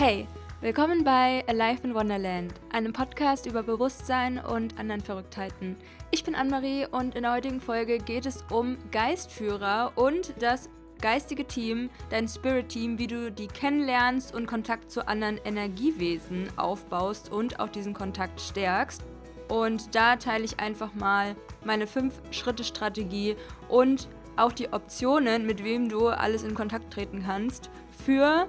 Hey, willkommen bei Alive in Wonderland, einem Podcast über Bewusstsein und anderen Verrücktheiten. Ich bin Anne-Marie und in der heutigen Folge geht es um Geistführer und das geistige Team, dein Spirit-Team, wie du die kennenlernst und Kontakt zu anderen Energiewesen aufbaust und auch diesen Kontakt stärkst. Und da teile ich einfach mal meine 5-Schritte-Strategie und auch die Optionen, mit wem du alles in Kontakt treten kannst, für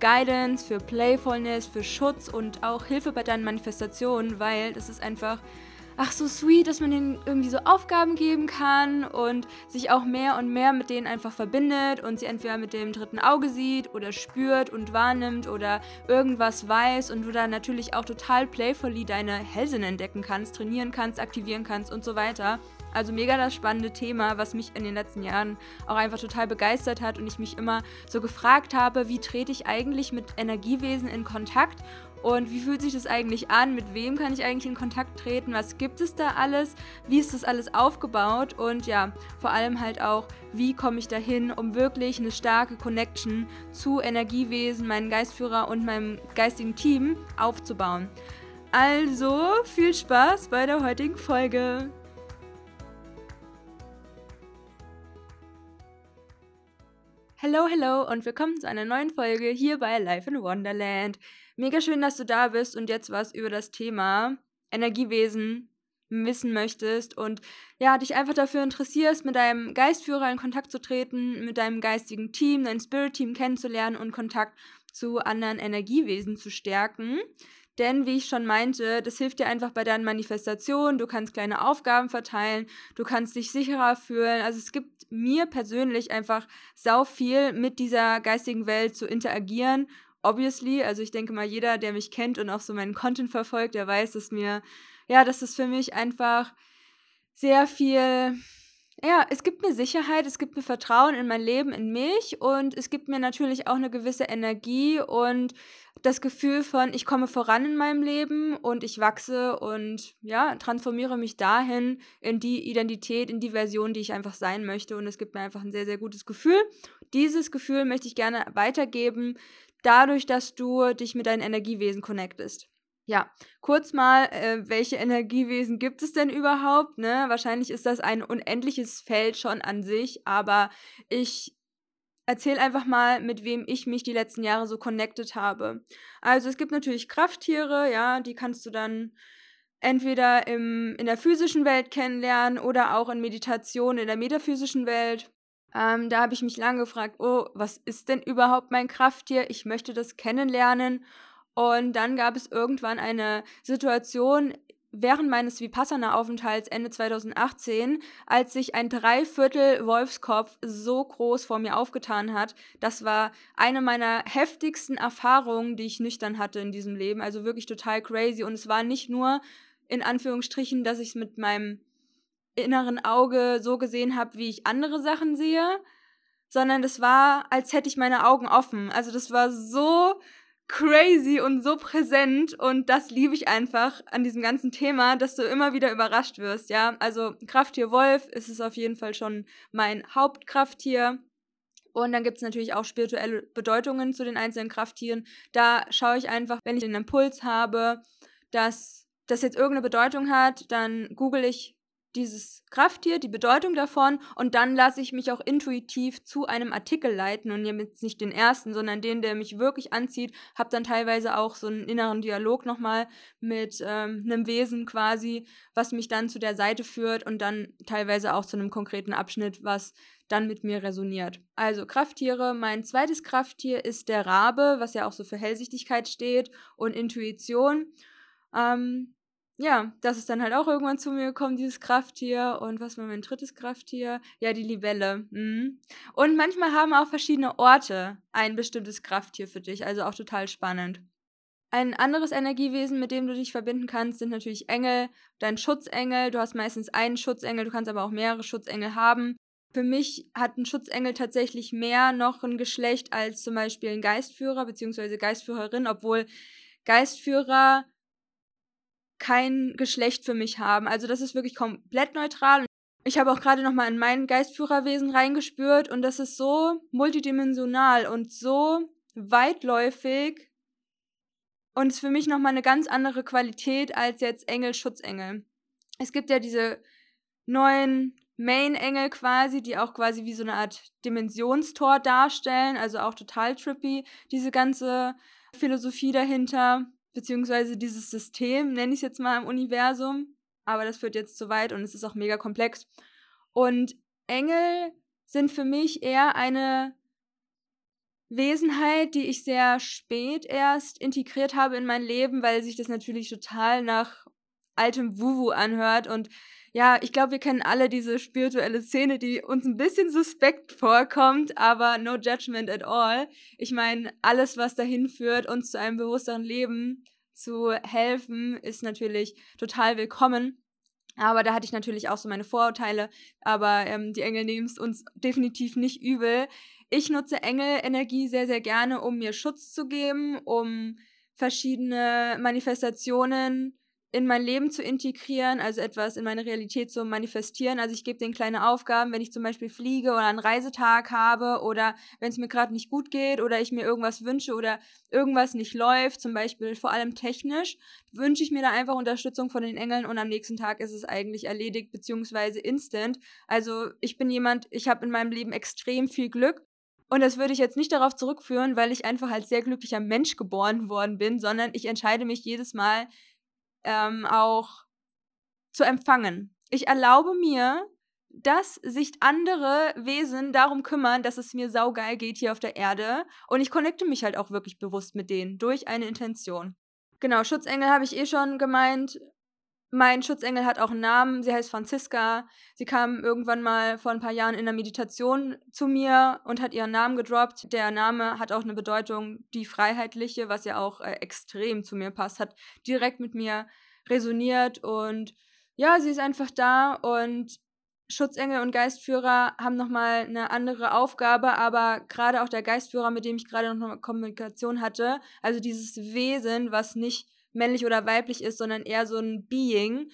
Guidance, für Playfulness, für Schutz und auch Hilfe bei deinen Manifestationen, weil das ist einfach ach so sweet, dass man ihnen irgendwie so Aufgaben geben kann und sich auch mehr und mehr mit denen einfach verbindet und sie entweder mit dem dritten Auge sieht oder spürt und wahrnimmt oder irgendwas weiß und du da natürlich auch total playfully deine Hellsinn entdecken kannst, trainieren kannst, aktivieren kannst und so weiter. Also mega das spannende Thema, was mich in den letzten Jahren auch einfach total begeistert hat und ich mich immer so gefragt habe, wie trete ich eigentlich mit Energiewesen in Kontakt und wie fühlt sich das eigentlich an? Mit wem kann ich eigentlich in Kontakt treten? Was gibt es da alles? Wie ist das alles aufgebaut? Und ja, vor allem halt auch, wie komme ich dahin, um wirklich eine starke Connection zu Energiewesen, meinen Geistführer und meinem geistigen Team aufzubauen. Also viel Spaß bei der heutigen Folge. Hello, hello und willkommen zu einer neuen Folge hier bei Life in Wonderland. Mega schön, dass du da bist und jetzt was über das Thema Energiewesen wissen möchtest und ja, dich einfach dafür interessierst, mit deinem Geistführer in Kontakt zu treten, mit deinem geistigen Team, dein Spirit-Team kennenzulernen und Kontakt zu anderen Energiewesen zu stärken. Denn, wie ich schon meinte, das hilft dir einfach bei deinen Manifestationen. Du kannst kleine Aufgaben verteilen, du kannst dich sicherer fühlen. Also es gibt mir persönlich einfach sau viel mit dieser geistigen Welt zu interagieren. Obviously, also ich denke mal, jeder, der mich kennt und auch so meinen Content verfolgt, der weiß, dass mir, ja, dass es für mich einfach sehr viel ja, es gibt mir Sicherheit, es gibt mir Vertrauen in mein Leben, in mich und es gibt mir natürlich auch eine gewisse Energie und das Gefühl von, ich komme voran in meinem Leben und ich wachse und ja, transformiere mich dahin in die Identität, in die Version, die ich einfach sein möchte und es gibt mir einfach ein sehr, sehr gutes Gefühl. Dieses Gefühl möchte ich gerne weitergeben, dadurch, dass du dich mit deinen Energiewesen connectest. Ja, kurz mal, äh, welche Energiewesen gibt es denn überhaupt? Ne? Wahrscheinlich ist das ein unendliches Feld schon an sich, aber ich erzähle einfach mal, mit wem ich mich die letzten Jahre so connected habe. Also es gibt natürlich Krafttiere, ja, die kannst du dann entweder im, in der physischen Welt kennenlernen oder auch in Meditation in der metaphysischen Welt. Ähm, da habe ich mich lange gefragt, oh, was ist denn überhaupt mein Krafttier? Ich möchte das kennenlernen. Und dann gab es irgendwann eine Situation während meines Vipassana-Aufenthalts Ende 2018, als sich ein Dreiviertel Wolfskopf so groß vor mir aufgetan hat. Das war eine meiner heftigsten Erfahrungen, die ich nüchtern hatte in diesem Leben. Also wirklich total crazy. Und es war nicht nur in Anführungsstrichen, dass ich es mit meinem inneren Auge so gesehen habe, wie ich andere Sachen sehe, sondern es war, als hätte ich meine Augen offen. Also das war so crazy und so präsent und das liebe ich einfach an diesem ganzen Thema, dass du immer wieder überrascht wirst, ja. Also Krafttier Wolf ist es auf jeden Fall schon mein Hauptkrafttier. Und dann gibt es natürlich auch spirituelle Bedeutungen zu den einzelnen Krafttieren. Da schaue ich einfach, wenn ich den Impuls habe, dass das jetzt irgendeine Bedeutung hat, dann google ich dieses Krafttier, die Bedeutung davon und dann lasse ich mich auch intuitiv zu einem Artikel leiten und jetzt nicht den ersten, sondern den, der mich wirklich anzieht, habe dann teilweise auch so einen inneren Dialog nochmal mit ähm, einem Wesen quasi, was mich dann zu der Seite führt und dann teilweise auch zu einem konkreten Abschnitt, was dann mit mir resoniert. Also Krafttiere, mein zweites Krafttier ist der Rabe, was ja auch so für Hellsichtigkeit steht und Intuition. Ähm, ja, das ist dann halt auch irgendwann zu mir gekommen, dieses Krafttier. Und was war mein drittes Krafttier? Ja, die Libelle. Mhm. Und manchmal haben auch verschiedene Orte ein bestimmtes Krafttier für dich, also auch total spannend. Ein anderes Energiewesen, mit dem du dich verbinden kannst, sind natürlich Engel, dein Schutzengel. Du hast meistens einen Schutzengel, du kannst aber auch mehrere Schutzengel haben. Für mich hat ein Schutzengel tatsächlich mehr noch ein Geschlecht als zum Beispiel ein Geistführer bzw. Geistführerin, obwohl Geistführer kein Geschlecht für mich haben. Also das ist wirklich komplett neutral. Ich habe auch gerade nochmal in mein Geistführerwesen reingespürt und das ist so multidimensional und so weitläufig und ist für mich nochmal eine ganz andere Qualität als jetzt Engel, Schutzengel. Es gibt ja diese neuen Main-Engel quasi, die auch quasi wie so eine Art Dimensionstor darstellen, also auch total trippy, diese ganze Philosophie dahinter, beziehungsweise dieses System, nenne ich es jetzt mal im Universum, aber das führt jetzt zu weit und es ist auch mega komplex. Und Engel sind für mich eher eine Wesenheit, die ich sehr spät erst integriert habe in mein Leben, weil sich das natürlich total nach altem Wuwu anhört und ja, ich glaube, wir kennen alle diese spirituelle Szene, die uns ein bisschen suspekt vorkommt, aber no judgment at all. Ich meine, alles, was dahin führt, uns zu einem bewussteren Leben zu helfen, ist natürlich total willkommen. Aber da hatte ich natürlich auch so meine Vorurteile, aber ähm, die Engel nehmen es uns definitiv nicht übel. Ich nutze Engelenergie sehr, sehr gerne, um mir Schutz zu geben, um verschiedene Manifestationen in mein Leben zu integrieren, also etwas in meine Realität zu manifestieren. Also ich gebe denen kleine Aufgaben, wenn ich zum Beispiel fliege oder einen Reisetag habe oder wenn es mir gerade nicht gut geht oder ich mir irgendwas wünsche oder irgendwas nicht läuft, zum Beispiel vor allem technisch, wünsche ich mir da einfach Unterstützung von den Engeln und am nächsten Tag ist es eigentlich erledigt beziehungsweise instant. Also ich bin jemand, ich habe in meinem Leben extrem viel Glück und das würde ich jetzt nicht darauf zurückführen, weil ich einfach als sehr glücklicher Mensch geboren worden bin, sondern ich entscheide mich jedes Mal, ähm, auch zu empfangen. Ich erlaube mir, dass sich andere Wesen darum kümmern, dass es mir saugeil geht hier auf der Erde. Und ich connecte mich halt auch wirklich bewusst mit denen durch eine Intention. Genau, Schutzengel habe ich eh schon gemeint. Mein Schutzengel hat auch einen Namen. Sie heißt Franziska. Sie kam irgendwann mal vor ein paar Jahren in der Meditation zu mir und hat ihren Namen gedroppt. Der Name hat auch eine Bedeutung, die freiheitliche, was ja auch äh, extrem zu mir passt, hat direkt mit mir resoniert und ja, sie ist einfach da und Schutzengel und Geistführer haben nochmal eine andere Aufgabe, aber gerade auch der Geistführer, mit dem ich gerade noch eine Kommunikation hatte, also dieses Wesen, was nicht männlich oder weiblich ist, sondern eher so ein Being.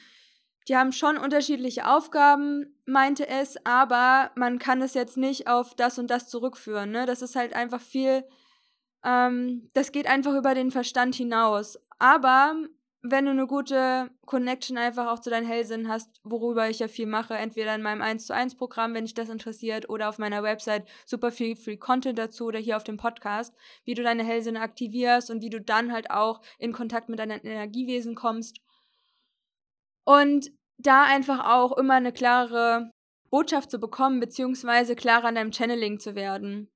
Die haben schon unterschiedliche Aufgaben, meinte es, aber man kann es jetzt nicht auf das und das zurückführen. Ne? Das ist halt einfach viel, ähm, das geht einfach über den Verstand hinaus. Aber wenn du eine gute Connection einfach auch zu deinen Hellsinn hast, worüber ich ja viel mache, entweder in meinem 1 zu 1 Programm, wenn dich das interessiert, oder auf meiner Website super viel Free Content dazu oder hier auf dem Podcast, wie du deine Hellsinne aktivierst und wie du dann halt auch in Kontakt mit deinen Energiewesen kommst. Und da einfach auch immer eine klare Botschaft zu bekommen, beziehungsweise klarer an deinem Channeling zu werden.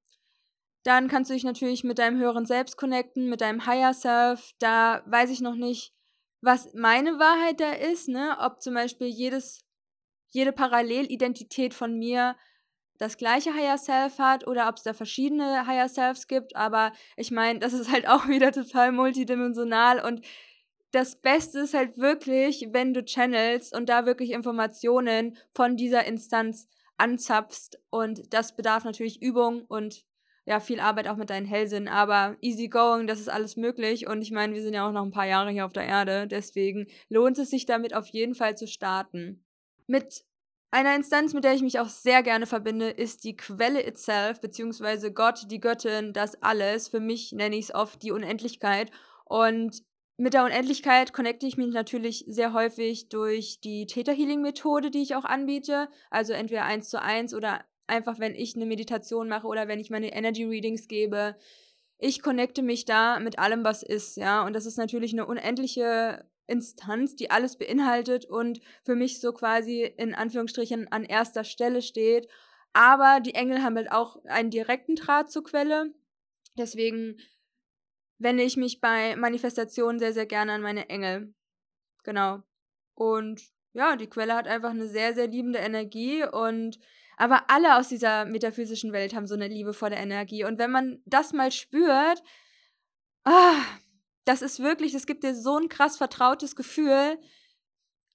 Dann kannst du dich natürlich mit deinem höheren Selbst connecten, mit deinem Higher Self. Da weiß ich noch nicht, was meine Wahrheit da ist, ne? Ob zum Beispiel jedes, jede Parallelidentität von mir das gleiche Higher Self hat oder ob es da verschiedene Higher Selves gibt. Aber ich meine, das ist halt auch wieder total multidimensional und das Beste ist halt wirklich, wenn du channelst und da wirklich Informationen von dieser Instanz anzapfst. Und das bedarf natürlich Übung und ja, viel Arbeit auch mit deinen Hellsinn, aber easy going, das ist alles möglich. Und ich meine, wir sind ja auch noch ein paar Jahre hier auf der Erde, deswegen lohnt es sich damit auf jeden Fall zu starten. Mit einer Instanz, mit der ich mich auch sehr gerne verbinde, ist die Quelle itself, beziehungsweise Gott, die Göttin, das alles. Für mich nenne ich es oft die Unendlichkeit. Und mit der Unendlichkeit connecte ich mich natürlich sehr häufig durch die Theta Healing Methode, die ich auch anbiete. Also entweder eins zu eins oder einfach, wenn ich eine Meditation mache oder wenn ich meine Energy Readings gebe. Ich connecte mich da mit allem, was ist, ja. Und das ist natürlich eine unendliche Instanz, die alles beinhaltet und für mich so quasi in Anführungsstrichen an erster Stelle steht. Aber die Engel haben halt auch einen direkten Draht zur Quelle. Deswegen wende ich mich bei Manifestationen sehr, sehr gerne an meine Engel. Genau. Und ja, die Quelle hat einfach eine sehr, sehr liebende Energie und aber alle aus dieser metaphysischen Welt haben so eine liebevolle Energie. Und wenn man das mal spürt, ah, das ist wirklich, das gibt dir so ein krass vertrautes Gefühl.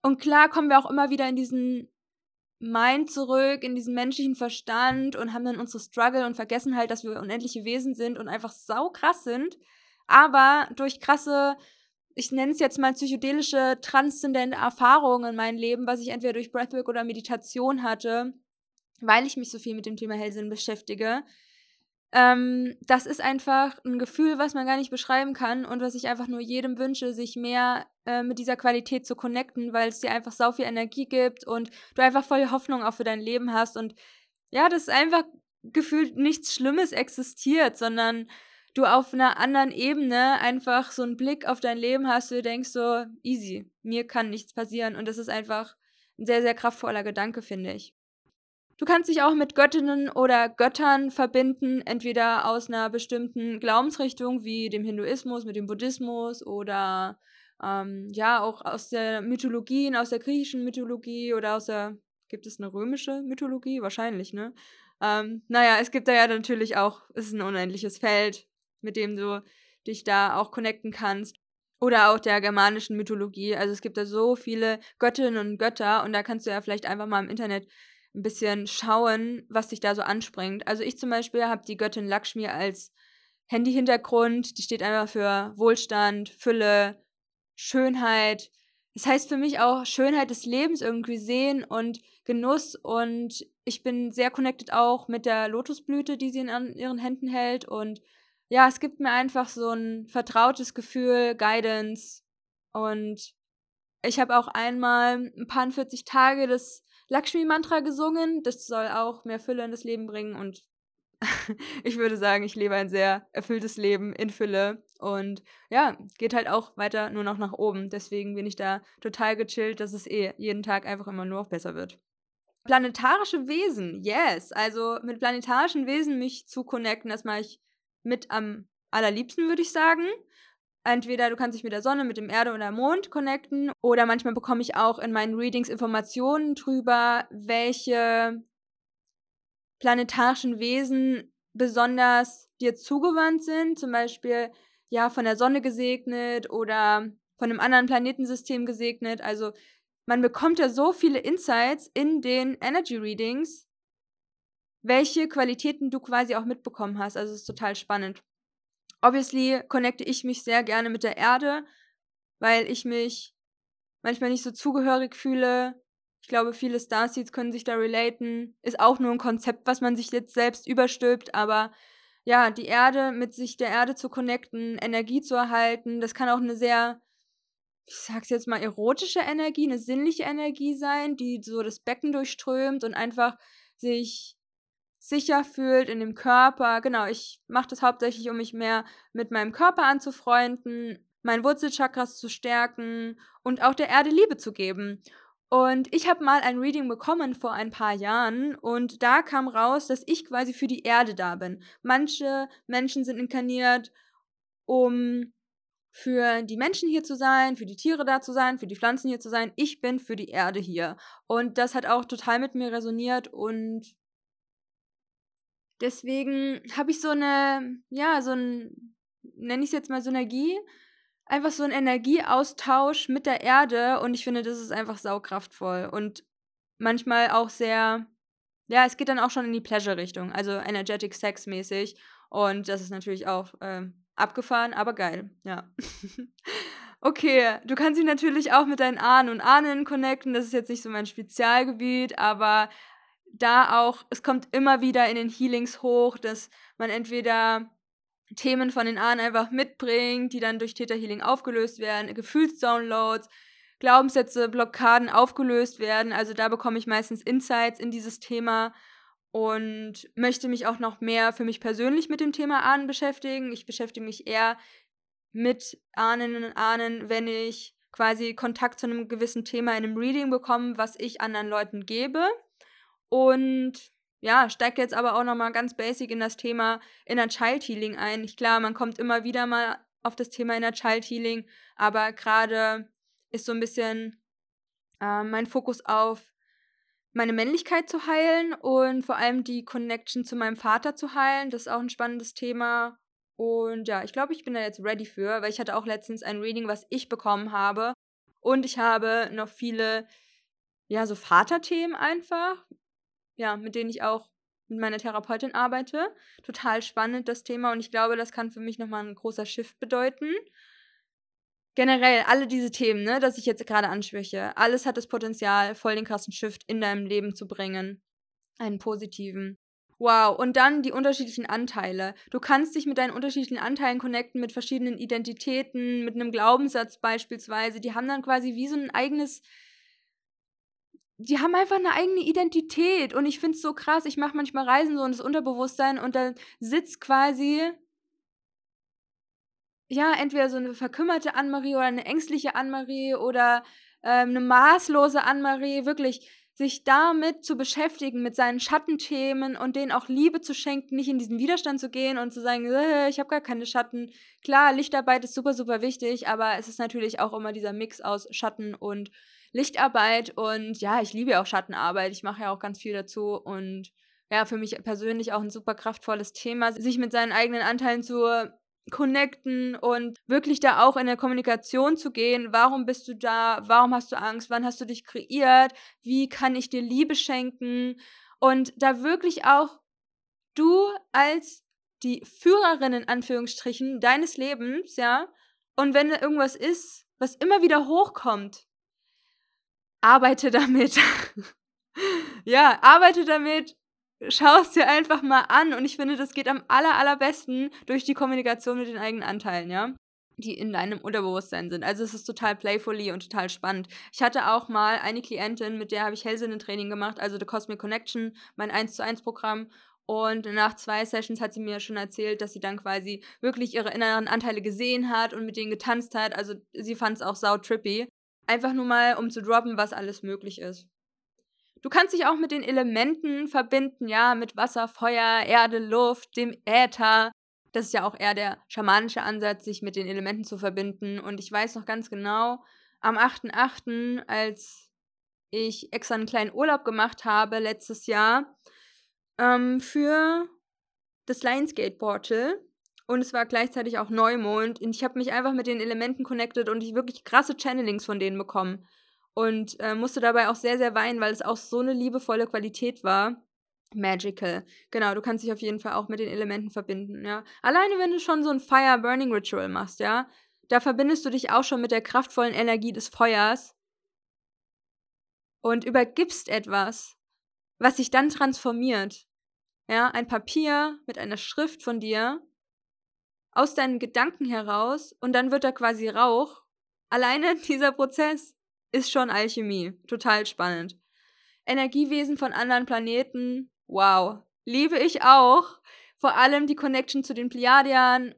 Und klar kommen wir auch immer wieder in diesen Mind zurück, in diesen menschlichen Verstand und haben dann unsere Struggle und vergessen halt, dass wir unendliche Wesen sind und einfach sau krass sind. Aber durch krasse, ich nenne es jetzt mal psychedelische, transzendente Erfahrungen in meinem Leben, was ich entweder durch Breathwork oder Meditation hatte, weil ich mich so viel mit dem Thema Hellsinn beschäftige, Ähm, das ist einfach ein Gefühl, was man gar nicht beschreiben kann und was ich einfach nur jedem wünsche, sich mehr äh, mit dieser Qualität zu connecten, weil es dir einfach sau viel Energie gibt und du einfach voll Hoffnung auch für dein Leben hast. Und ja, das ist einfach gefühlt nichts Schlimmes existiert, sondern du auf einer anderen Ebene einfach so einen Blick auf dein Leben hast, du denkst so, easy, mir kann nichts passieren. Und das ist einfach ein sehr, sehr kraftvoller Gedanke, finde ich. Du kannst dich auch mit Göttinnen oder Göttern verbinden, entweder aus einer bestimmten Glaubensrichtung wie dem Hinduismus, mit dem Buddhismus oder ähm, ja auch aus der Mythologie, aus der griechischen Mythologie oder aus der, gibt es eine römische Mythologie? Wahrscheinlich, ne? Ähm, naja, es gibt da ja natürlich auch, es ist ein unendliches Feld, mit dem du dich da auch connecten kannst. Oder auch der germanischen Mythologie. Also es gibt da so viele Göttinnen und Götter und da kannst du ja vielleicht einfach mal im Internet ein bisschen schauen, was dich da so anspringt. Also ich zum Beispiel habe die Göttin Lakshmi als Handy-Hintergrund. Die steht einfach für Wohlstand, Fülle, Schönheit. Das heißt für mich auch Schönheit des Lebens irgendwie sehen und Genuss. Und ich bin sehr connected auch mit der Lotusblüte, die sie in ihren Händen hält. Und ja, es gibt mir einfach so ein vertrautes Gefühl, Guidance. Und ich habe auch einmal ein paar 40 Tage das Lakshmi-Mantra gesungen. Das soll auch mehr Fülle in das Leben bringen. Und ich würde sagen, ich lebe ein sehr erfülltes Leben in Fülle. Und ja, geht halt auch weiter nur noch nach oben. Deswegen bin ich da total gechillt, dass es eh jeden Tag einfach immer nur noch besser wird. Planetarische Wesen, yes. Also mit planetarischen Wesen mich zu connecten, das mache ich mit am allerliebsten, würde ich sagen. Entweder du kannst dich mit der Sonne, mit dem Erde oder Mond connecten oder manchmal bekomme ich auch in meinen Readings Informationen drüber, welche planetarischen Wesen besonders dir zugewandt sind, zum Beispiel ja von der Sonne gesegnet oder von einem anderen Planetensystem gesegnet. Also man bekommt ja so viele Insights in den Energy Readings, welche Qualitäten du quasi auch mitbekommen hast. Also es ist total spannend. Obviously connecte ich mich sehr gerne mit der Erde, weil ich mich manchmal nicht so zugehörig fühle. Ich glaube, viele Starseeds können sich da relaten. Ist auch nur ein Konzept, was man sich jetzt selbst überstülpt, aber ja, die Erde, mit sich der Erde zu connecten, Energie zu erhalten, das kann auch eine sehr, ich sag's jetzt mal, erotische Energie, eine sinnliche Energie sein, die so das Becken durchströmt und einfach sich sicher fühlt in dem Körper. Genau, ich mache das hauptsächlich, um mich mehr mit meinem Körper anzufreunden, mein Wurzelchakras zu stärken und auch der Erde Liebe zu geben. Und ich habe mal ein Reading bekommen vor ein paar Jahren und da kam raus, dass ich quasi für die Erde da bin. Manche Menschen sind inkarniert, um für die Menschen hier zu sein, für die Tiere da zu sein, für die Pflanzen hier zu sein. Ich bin für die Erde hier. Und das hat auch total mit mir resoniert und Deswegen habe ich so eine, ja, so ein, nenne ich es jetzt mal Synergie, einfach so ein Energieaustausch mit der Erde und ich finde, das ist einfach saukraftvoll und manchmal auch sehr, ja, es geht dann auch schon in die Pleasure-Richtung, also Energetic Sex mäßig und das ist natürlich auch äh, abgefahren, aber geil, ja. okay, du kannst dich natürlich auch mit deinen Ahnen und Ahnen connecten, das ist jetzt nicht so mein Spezialgebiet, aber da auch, es kommt immer wieder in den Healings hoch, dass man entweder Themen von den Ahnen einfach mitbringt, die dann durch Theta Healing aufgelöst werden, Gefühlsdownloads, Glaubenssätze, Blockaden aufgelöst werden. Also da bekomme ich meistens Insights in dieses Thema und möchte mich auch noch mehr für mich persönlich mit dem Thema Ahnen beschäftigen. Ich beschäftige mich eher mit Ahnen und Ahnen, wenn ich quasi Kontakt zu einem gewissen Thema in einem Reading bekomme, was ich anderen Leuten gebe. Und ja, steigt jetzt aber auch nochmal ganz basic in das Thema Inner Child Healing ein. Ich, klar, man kommt immer wieder mal auf das Thema Inner Child Healing, aber gerade ist so ein bisschen äh, mein Fokus auf meine Männlichkeit zu heilen und vor allem die Connection zu meinem Vater zu heilen. Das ist auch ein spannendes Thema. Und ja, ich glaube, ich bin da jetzt ready für, weil ich hatte auch letztens ein Reading, was ich bekommen habe. Und ich habe noch viele, ja, so Vaterthemen einfach ja, mit denen ich auch mit meiner Therapeutin arbeite. Total spannend das Thema und ich glaube, das kann für mich nochmal ein großer Shift bedeuten. Generell, alle diese Themen, ne, das ich jetzt gerade anspreche, alles hat das Potenzial, voll den krassen Shift in deinem Leben zu bringen. Einen positiven. Wow, und dann die unterschiedlichen Anteile. Du kannst dich mit deinen unterschiedlichen Anteilen connecten, mit verschiedenen Identitäten, mit einem Glaubenssatz beispielsweise. Die haben dann quasi wie so ein eigenes. Die haben einfach eine eigene Identität. Und ich finde es so krass. Ich mache manchmal Reisen so in das Unterbewusstsein und da sitzt quasi. Ja, entweder so eine verkümmerte Annemarie oder eine ängstliche Annemarie oder ähm, eine maßlose Annemarie. Wirklich sich damit zu beschäftigen, mit seinen Schattenthemen und denen auch Liebe zu schenken, nicht in diesen Widerstand zu gehen und zu sagen, äh, ich habe gar keine Schatten. Klar, Lichtarbeit ist super, super wichtig, aber es ist natürlich auch immer dieser Mix aus Schatten und Lichtarbeit. Und ja, ich liebe ja auch Schattenarbeit. Ich mache ja auch ganz viel dazu und ja, für mich persönlich auch ein super kraftvolles Thema, sich mit seinen eigenen Anteilen zu connecten und wirklich da auch in der Kommunikation zu gehen. Warum bist du da? Warum hast du Angst? Wann hast du dich kreiert? Wie kann ich dir Liebe schenken? Und da wirklich auch du als die Führerin in Anführungsstrichen deines Lebens, ja, und wenn da irgendwas ist, was immer wieder hochkommt, arbeite damit. ja, arbeite damit, schau es dir einfach mal an und ich finde, das geht am aller, allerbesten durch die Kommunikation mit den eigenen Anteilen, ja die in deinem Unterbewusstsein sind. Also es ist total playfully und total spannend. Ich hatte auch mal eine Klientin, mit der habe ich Hellsinne-Training gemacht, also The Cosmic Connection, mein 1 zu 1 Programm. Und nach zwei Sessions hat sie mir schon erzählt, dass sie dann quasi wirklich ihre inneren Anteile gesehen hat und mit denen getanzt hat. Also sie fand es auch sau trippy. Einfach nur mal, um zu droppen, was alles möglich ist. Du kannst dich auch mit den Elementen verbinden, ja, mit Wasser, Feuer, Erde, Luft, dem Äther. Das ist ja auch eher der schamanische Ansatz, sich mit den Elementen zu verbinden. Und ich weiß noch ganz genau, am 8.8., als ich extra einen kleinen Urlaub gemacht habe letztes Jahr ähm, für das Lionsgate Portal. Und es war gleichzeitig auch Neumond. Und ich habe mich einfach mit den Elementen connected und ich wirklich krasse Channelings von denen bekommen und äh, musste dabei auch sehr, sehr weinen, weil es auch so eine liebevolle Qualität war. Magical. Genau, du kannst dich auf jeden Fall auch mit den Elementen verbinden, ja. Alleine, wenn du schon so ein Fire Burning Ritual machst, ja, da verbindest du dich auch schon mit der kraftvollen Energie des Feuers und übergibst etwas, was sich dann transformiert. Ja, ein Papier mit einer Schrift von dir aus deinen Gedanken heraus und dann wird da quasi Rauch. Alleine dieser Prozess ist schon Alchemie. Total spannend. Energiewesen von anderen Planeten, wow. Liebe ich auch. Vor allem die Connection zu den Pleiadiern.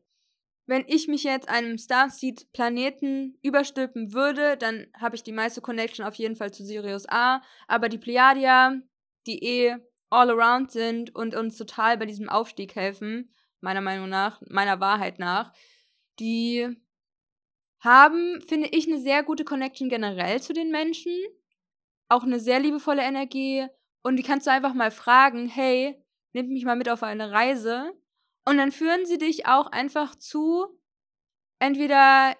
Wenn ich mich jetzt einem Starseed-Planeten überstülpen würde, dann habe ich die meiste Connection auf jeden Fall zu Sirius A. Aber die Pleiadier, die eh all around sind und uns total bei diesem Aufstieg helfen, meiner Meinung nach, meiner Wahrheit nach, die haben, finde ich, eine sehr gute Connection generell zu den Menschen. Auch eine sehr liebevolle Energie. Und die kannst du einfach mal fragen, hey, nimm mich mal mit auf eine Reise. Und dann führen sie dich auch einfach zu entweder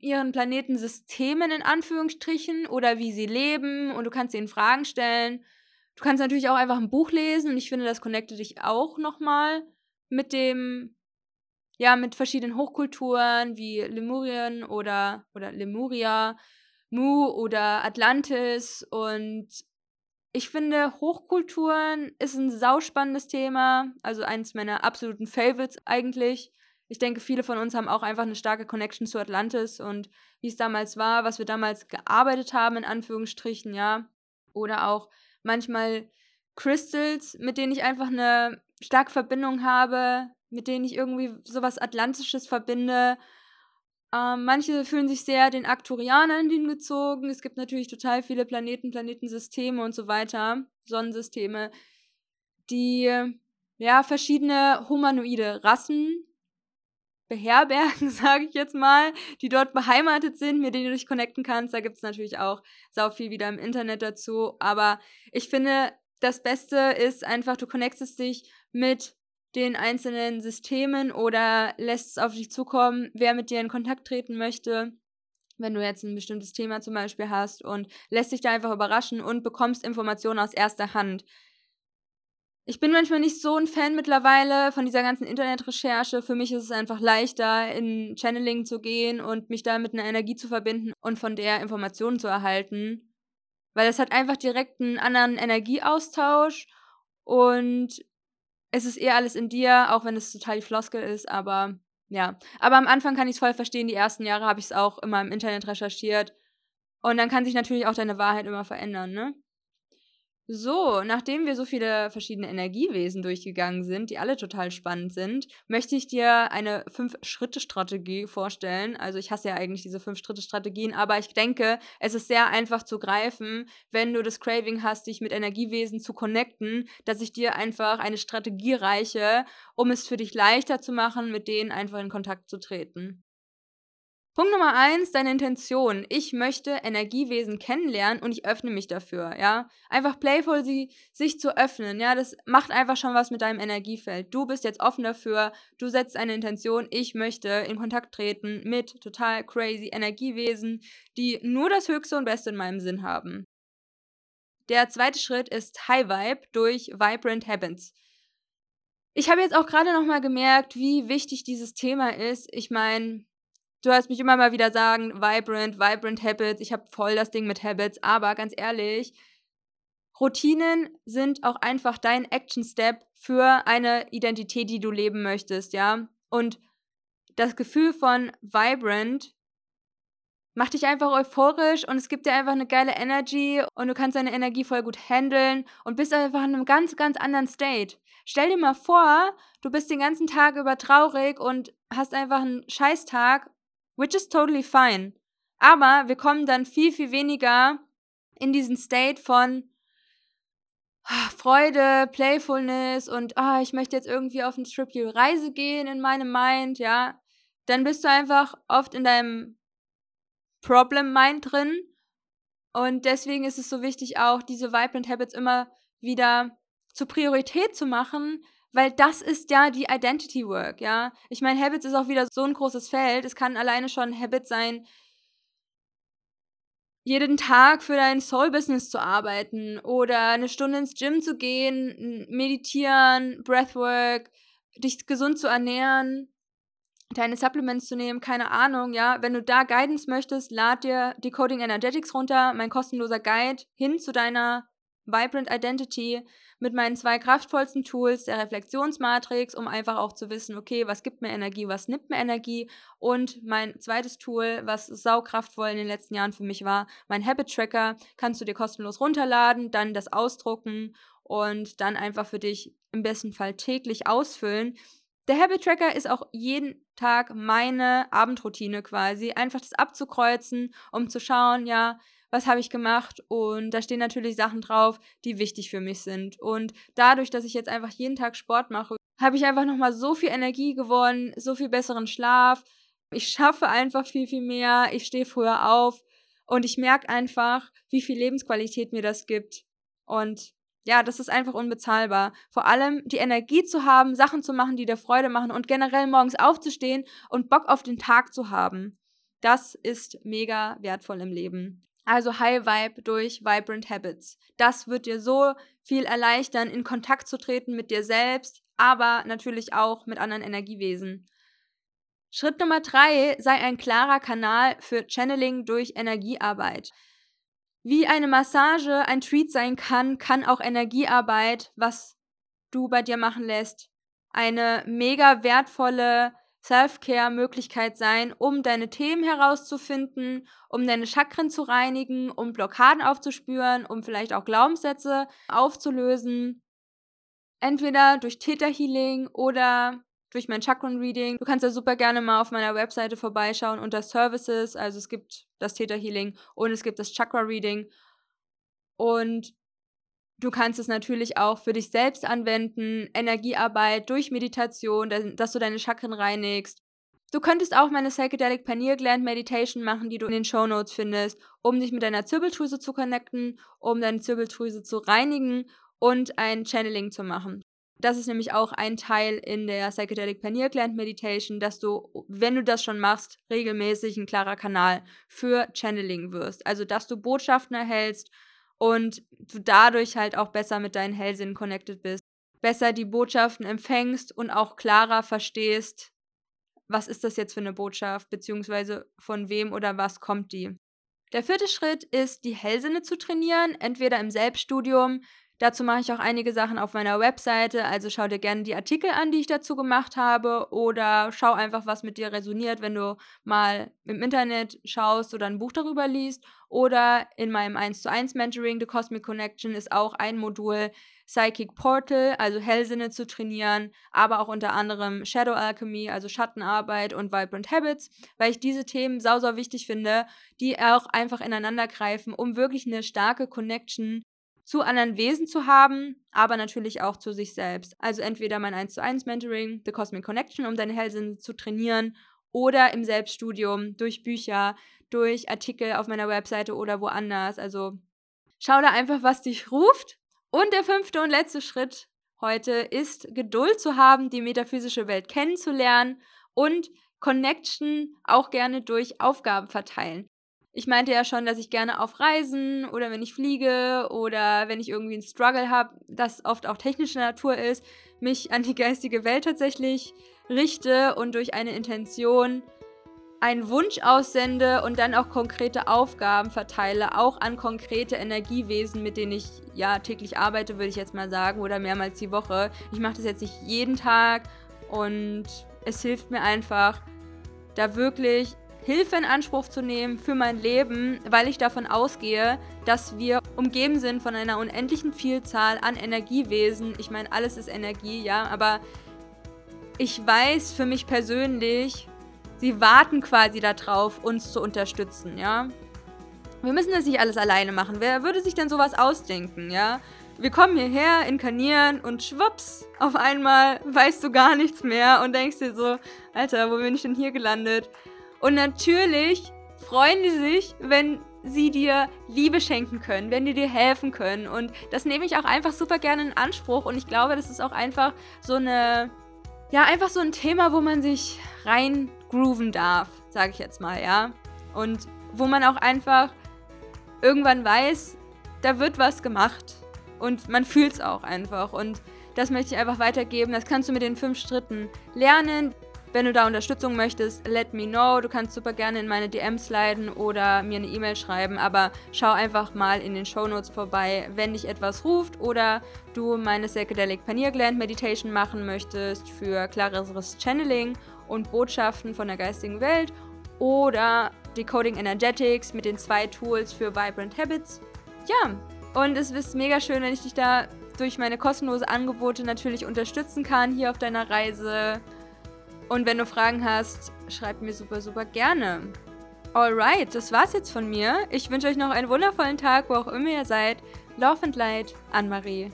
ihren Planetensystemen in Anführungsstrichen oder wie sie leben und du kannst ihnen Fragen stellen. Du kannst natürlich auch einfach ein Buch lesen und ich finde, das connectet dich auch nochmal mit dem ja, mit verschiedenen Hochkulturen wie Lemurien oder, oder Lemuria, Mu oder Atlantis. Und ich finde, Hochkulturen ist ein sauspannendes Thema. Also eins meiner absoluten Favorites eigentlich. Ich denke, viele von uns haben auch einfach eine starke Connection zu Atlantis und wie es damals war, was wir damals gearbeitet haben, in Anführungsstrichen, ja. Oder auch manchmal Crystals, mit denen ich einfach eine starke Verbindung habe, mit denen ich irgendwie sowas Atlantisches verbinde. Ähm, manche fühlen sich sehr den Arcturianern hingezogen. Es gibt natürlich total viele Planeten, Planetensysteme und so weiter, Sonnensysteme, die ja verschiedene humanoide Rassen beherbergen, sage ich jetzt mal, die dort beheimatet sind, mit denen du dich connecten kannst. Da gibt es natürlich auch sau viel wieder im Internet dazu. Aber ich finde, das Beste ist einfach, du connectest dich mit den einzelnen Systemen oder lässt es auf dich zukommen, wer mit dir in Kontakt treten möchte, wenn du jetzt ein bestimmtes Thema zum Beispiel hast und lässt dich da einfach überraschen und bekommst Informationen aus erster Hand. Ich bin manchmal nicht so ein Fan mittlerweile von dieser ganzen Internetrecherche. Für mich ist es einfach leichter, in Channeling zu gehen und mich da mit einer Energie zu verbinden und von der Informationen zu erhalten. Weil es hat einfach direkt einen anderen Energieaustausch und es ist eher alles in dir, auch wenn es total die Floskel ist, aber ja. Aber am Anfang kann ich es voll verstehen. Die ersten Jahre habe ich es auch immer im Internet recherchiert. Und dann kann sich natürlich auch deine Wahrheit immer verändern, ne? So, nachdem wir so viele verschiedene Energiewesen durchgegangen sind, die alle total spannend sind, möchte ich dir eine Fünf-Schritte-Strategie vorstellen. Also ich hasse ja eigentlich diese Fünf-Schritte-Strategien, aber ich denke, es ist sehr einfach zu greifen, wenn du das Craving hast, dich mit Energiewesen zu connecten, dass ich dir einfach eine Strategie reiche, um es für dich leichter zu machen, mit denen einfach in Kontakt zu treten. Punkt Nummer eins, deine Intention. Ich möchte Energiewesen kennenlernen und ich öffne mich dafür, ja. Einfach playful sie, sich zu öffnen, ja. Das macht einfach schon was mit deinem Energiefeld. Du bist jetzt offen dafür, du setzt eine Intention, ich möchte in Kontakt treten mit total crazy Energiewesen, die nur das Höchste und Beste in meinem Sinn haben. Der zweite Schritt ist High Vibe durch Vibrant Habits. Ich habe jetzt auch gerade nochmal gemerkt, wie wichtig dieses Thema ist. Ich meine, Du hörst mich immer mal wieder sagen, Vibrant, Vibrant Habits, ich habe voll das Ding mit Habits, aber ganz ehrlich, Routinen sind auch einfach dein Action Step für eine Identität, die du leben möchtest, ja? Und das Gefühl von Vibrant macht dich einfach euphorisch und es gibt dir einfach eine geile Energy und du kannst deine Energie voll gut handeln und bist einfach in einem ganz, ganz anderen State. Stell dir mal vor, du bist den ganzen Tag über traurig und hast einfach einen Scheißtag which is totally fine. Aber wir kommen dann viel, viel weniger in diesen State von ah, Freude, Playfulness und ah, ich möchte jetzt irgendwie auf eine triple Reise gehen in meinem Mind, ja. Dann bist du einfach oft in deinem Problem Mind drin. Und deswegen ist es so wichtig, auch diese Vibrant Habits immer wieder zur Priorität zu machen, weil das ist ja die Identity Work, ja. Ich meine, Habits ist auch wieder so ein großes Feld. Es kann alleine schon Habit sein, jeden Tag für dein Soul-Business zu arbeiten oder eine Stunde ins Gym zu gehen, meditieren, Breathwork, dich gesund zu ernähren, deine Supplements zu nehmen, keine Ahnung, ja. Wenn du da Guidance möchtest, lad dir Decoding Energetics runter, mein kostenloser Guide hin zu deiner Vibrant Identity mit meinen zwei kraftvollsten Tools, der Reflexionsmatrix, um einfach auch zu wissen, okay, was gibt mir Energie, was nimmt mir Energie und mein zweites Tool, was saukraftvoll in den letzten Jahren für mich war, mein Habit Tracker, kannst du dir kostenlos runterladen, dann das ausdrucken und dann einfach für dich im besten Fall täglich ausfüllen. Der Habit Tracker ist auch jeden Tag meine Abendroutine quasi, einfach das abzukreuzen, um zu schauen, ja, was habe ich gemacht und da stehen natürlich Sachen drauf, die wichtig für mich sind. Und dadurch, dass ich jetzt einfach jeden Tag Sport mache, habe ich einfach nochmal so viel Energie gewonnen, so viel besseren Schlaf. Ich schaffe einfach viel, viel mehr. Ich stehe früher auf und ich merke einfach, wie viel Lebensqualität mir das gibt. Und ja, das ist einfach unbezahlbar. Vor allem die Energie zu haben, Sachen zu machen, die dir Freude machen und generell morgens aufzustehen und Bock auf den Tag zu haben. Das ist mega wertvoll im Leben. Also High Vibe durch Vibrant Habits. Das wird dir so viel erleichtern, in Kontakt zu treten mit dir selbst, aber natürlich auch mit anderen Energiewesen. Schritt Nummer drei sei ein klarer Kanal für Channeling durch Energiearbeit. Wie eine Massage ein Treat sein kann, kann auch Energiearbeit, was du bei dir machen lässt, eine mega wertvolle Self-Care-Möglichkeit sein, um deine Themen herauszufinden, um deine Chakren zu reinigen, um Blockaden aufzuspüren, um vielleicht auch Glaubenssätze aufzulösen. Entweder durch Theta Healing oder durch mein Chakren Reading. Du kannst ja super gerne mal auf meiner Webseite vorbeischauen unter Services. Also es gibt das Theta Healing und es gibt das Chakra Reading. Und Du kannst es natürlich auch für dich selbst anwenden, Energiearbeit durch Meditation, dass du deine Chakren reinigst. Du könntest auch meine Psychedelic Pineal Gland Meditation machen, die du in den Show Notes findest, um dich mit deiner Zirbeldrüse zu connecten, um deine Zirbeldrüse zu reinigen und ein Channeling zu machen. Das ist nämlich auch ein Teil in der Psychedelic Pineal Gland Meditation, dass du, wenn du das schon machst, regelmäßig ein klarer Kanal für Channeling wirst. Also, dass du Botschaften erhältst und du dadurch halt auch besser mit deinen Hellsinn connected bist, besser die Botschaften empfängst und auch klarer verstehst, was ist das jetzt für eine Botschaft, beziehungsweise von wem oder was kommt die. Der vierte Schritt ist, die Hellsinne zu trainieren, entweder im Selbststudium Dazu mache ich auch einige Sachen auf meiner Webseite, also schau dir gerne die Artikel an, die ich dazu gemacht habe oder schau einfach, was mit dir resoniert, wenn du mal im Internet schaust oder ein Buch darüber liest oder in meinem 1 zu 1 Mentoring The Cosmic Connection ist auch ein Modul Psychic Portal, also Hellsinne zu trainieren, aber auch unter anderem Shadow Alchemy, also Schattenarbeit und Vibrant Habits, weil ich diese Themen sau, sau wichtig finde, die auch einfach ineinander greifen, um wirklich eine starke Connection zu anderen Wesen zu haben, aber natürlich auch zu sich selbst. Also entweder mein 1 zu 1 Mentoring, The Cosmic Connection, um deine Hellsinne zu trainieren, oder im Selbststudium durch Bücher, durch Artikel auf meiner Webseite oder woanders. Also schau da einfach, was dich ruft. Und der fünfte und letzte Schritt heute ist, Geduld zu haben, die metaphysische Welt kennenzulernen und Connection auch gerne durch Aufgaben verteilen. Ich meinte ja schon, dass ich gerne auf Reisen oder wenn ich fliege oder wenn ich irgendwie einen Struggle habe, das oft auch technischer Natur ist, mich an die geistige Welt tatsächlich richte und durch eine Intention einen Wunsch aussende und dann auch konkrete Aufgaben verteile, auch an konkrete Energiewesen, mit denen ich ja täglich arbeite, würde ich jetzt mal sagen, oder mehrmals die Woche. Ich mache das jetzt nicht jeden Tag und es hilft mir einfach, da wirklich Hilfe in Anspruch zu nehmen für mein Leben, weil ich davon ausgehe, dass wir umgeben sind von einer unendlichen Vielzahl an Energiewesen. Ich meine, alles ist Energie, ja, aber ich weiß für mich persönlich, sie warten quasi darauf, uns zu unterstützen, ja. Wir müssen das nicht alles alleine machen. Wer würde sich denn sowas ausdenken, ja? Wir kommen hierher, inkarnieren und schwupps, auf einmal weißt du gar nichts mehr und denkst dir so, Alter, wo bin ich denn hier gelandet? Und natürlich freuen die sich, wenn sie dir Liebe schenken können, wenn die dir helfen können. Und das nehme ich auch einfach super gerne in Anspruch. Und ich glaube, das ist auch einfach so eine, ja, einfach so ein Thema, wo man sich rein grooven darf, sage ich jetzt mal, ja. Und wo man auch einfach irgendwann weiß, da wird was gemacht. Und man fühlt es auch einfach. Und das möchte ich einfach weitergeben. Das kannst du mit den fünf Schritten lernen. Wenn du da Unterstützung möchtest, let me know. Du kannst super gerne in meine DMs leiten oder mir eine E-Mail schreiben, aber schau einfach mal in den Show Notes vorbei, wenn dich etwas ruft oder du meine Psychedelic Panier Gland Meditation machen möchtest für klareres Channeling und Botschaften von der geistigen Welt oder Decoding Energetics mit den zwei Tools für Vibrant Habits. Ja, und es ist mega schön, wenn ich dich da durch meine kostenlose Angebote natürlich unterstützen kann hier auf deiner Reise. Und wenn du Fragen hast, schreib mir super, super gerne. Alright, das war's jetzt von mir. Ich wünsche euch noch einen wundervollen Tag, wo auch immer ihr seid. Love and Light, Anne-Marie.